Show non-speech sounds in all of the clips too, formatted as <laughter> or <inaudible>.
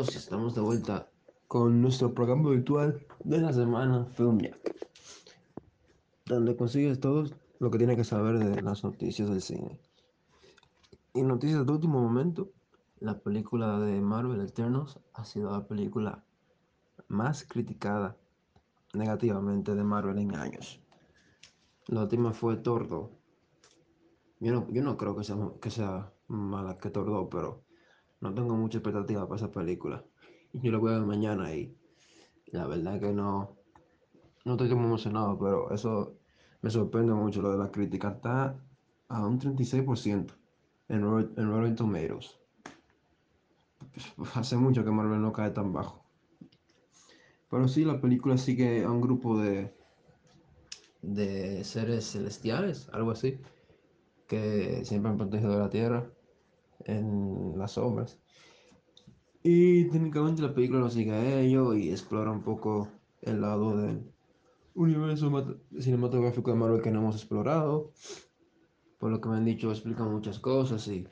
todos, estamos de vuelta con nuestro programa virtual de la semana Filmjack, donde consigues todo lo que tienes que saber de las noticias del cine. Y noticias de último momento, la película de Marvel Eternos ha sido la película más criticada negativamente de Marvel en años. La última fue Tordo. Yo no, yo no creo que sea, que sea mala que Tordo, pero no tengo mucha expectativa para esa película. Yo la voy a ver mañana y la verdad que no, no estoy muy emocionado, pero eso me sorprende mucho. Lo de la crítica está a un 36% en, en Rotten Tomatoes. <laughs> Hace mucho que Marvel no cae tan bajo. Pero sí, la película sigue a un grupo de, de seres celestiales, algo así, que siempre han protegido la Tierra en las sombras. Y técnicamente la película lo sigue a ello y explora un poco el lado del universo cinematográfico de Marvel que no hemos explorado. Por lo que me han dicho, explica muchas cosas y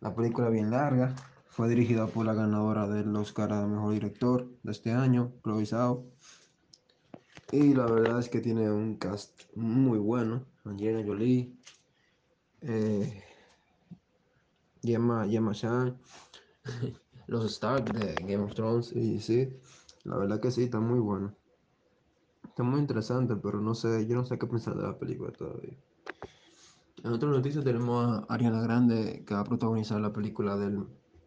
la película bien larga. Fue dirigida por la ganadora del Oscar a Mejor Director de este año, Chloe Zhao. Y la verdad es que tiene un cast muy bueno. Angelina Jolie, eh, Gemma, Gemma Chan, <laughs> los Stark de Game of Thrones. Y sí, la verdad que sí, está muy bueno. Está muy interesante, pero no sé, yo no sé qué pensar de la película todavía. En otras noticias tenemos a Ariana Grande que va a protagonizar la película del,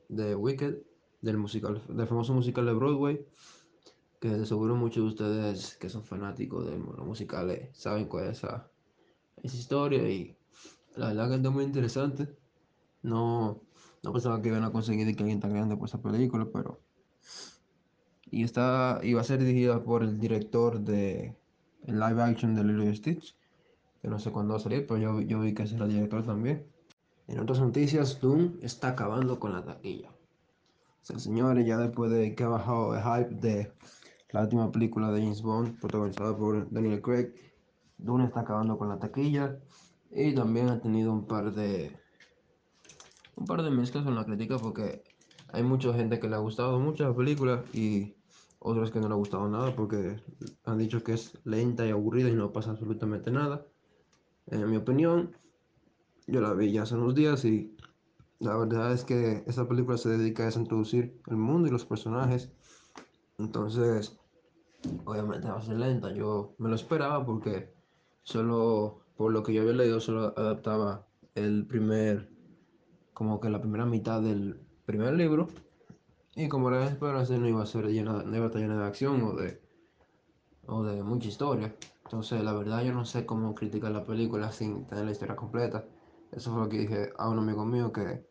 de Wicked, del, musical, del famoso musical de Broadway. Que de seguro muchos de ustedes que son fanáticos de los musicales saben cuál es esa, esa historia y la verdad que está muy interesante. No, no pensaba que iban a conseguir que alguien tan grande por esa película, pero. Y está. iba a ser dirigida por el director de el live action de Lilo Stitch. Que no sé cuándo va a salir, pero yo, yo vi que es el director también. En otras noticias, Doom está acabando con la taquilla. O sea, señores, ya después de que ha bajado el hype de la última película de James Bond, protagonizada por Daniel Craig, Doom está acabando con la taquilla. Y también ha tenido un par de un par de mezclas con la crítica porque hay mucha gente que le ha gustado mucho la película y otros que no le ha gustado nada porque han dicho que es lenta y aburrida y no pasa absolutamente nada. En mi opinión, yo la vi ya hace unos días y la verdad es que esta película se dedica a introducir el mundo y los personajes. Entonces, obviamente va a ser lenta. Yo me lo esperaba porque solo, por lo que yo había leído, solo adaptaba el primer como que la primera mitad del primer libro. Y como era de no iba a ser llena, no iba a estar llena de acción o de, o de mucha historia. Entonces, la verdad, yo no sé cómo criticar la película sin tener la historia completa. Eso fue lo que dije a un amigo mío que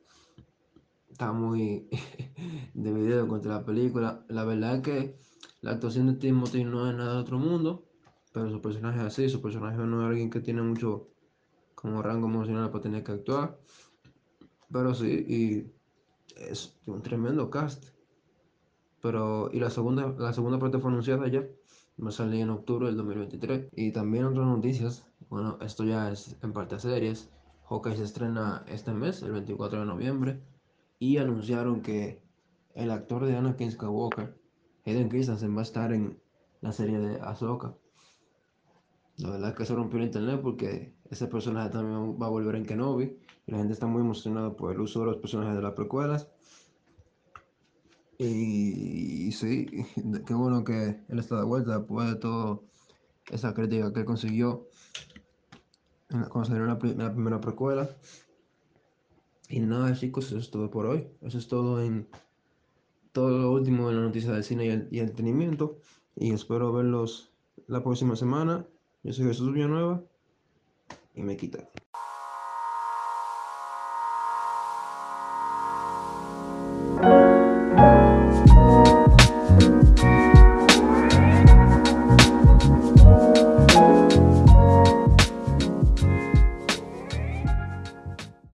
está muy <laughs> dividido contra la película. La verdad es que la actuación de Timothy no es nada de otro mundo, pero su personaje es así. Su personaje no es alguien que tiene mucho como rango emocional para tener que actuar. Pero sí, y es un tremendo cast. Pero, y la segunda, la segunda parte fue anunciada ya. A salir en octubre del 2023. Y también otras noticias. Bueno, esto ya es en parte series. Hawkeye se estrena este mes, el 24 de noviembre. Y anunciaron que el actor de Anakin Skywalker, Hayden Christensen, va a estar en la serie de Ahsoka. La verdad es que se rompió el internet porque ese personaje también va a volver en Kenobi. Y la gente está muy emocionada por el uso de los personajes de las precuelas. Y, sí, <laughs> qué bueno que él está de vuelta después de toda esa crítica que él consiguió cuando salió la, primera precuela. Y nada, chicos, eso es todo por hoy. Eso es todo en todo lo último en la noticia del cine y el, y entretenimiento. Y espero verlos la próxima semana. Yo soy Jesús Villanueva y me quita.